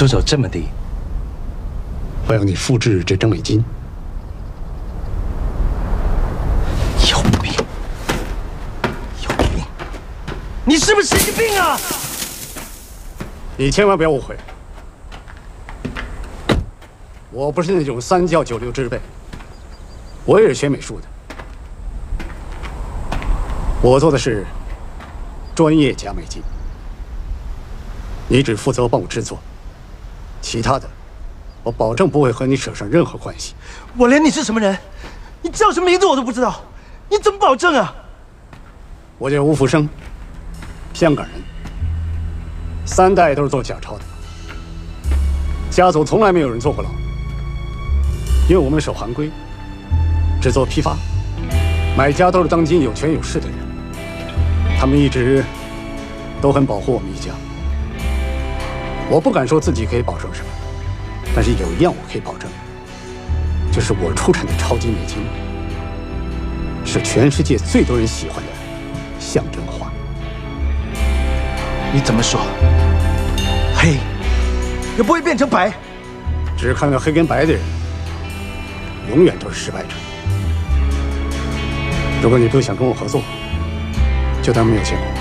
出手这么低，我要你复制这张美金。有病！有病！你是不是神经病啊？你千万不要误会，我不是那种三教九流之辈，我也是学美术的。我做的是专业假美金，你只负责帮我制作，其他的我保证不会和你扯上任何关系。我连你是什么人，你叫什么名字我都不知道，你怎么保证啊？我叫吴福生，香港人，三代都是做假钞的，家族从来没有人坐过牢，因为我们守行规，只做批发，买家都是当今有权有势的人。他们一直都很保护我们一家。我不敢说自己可以保证什么，但是有一样我可以保证，就是我出产的超级美金是全世界最多人喜欢的象征画。你怎么说？黑也不会变成白。只看到黑跟白的人，永远都是失败者。如果你不想跟我合作，就当没有见过。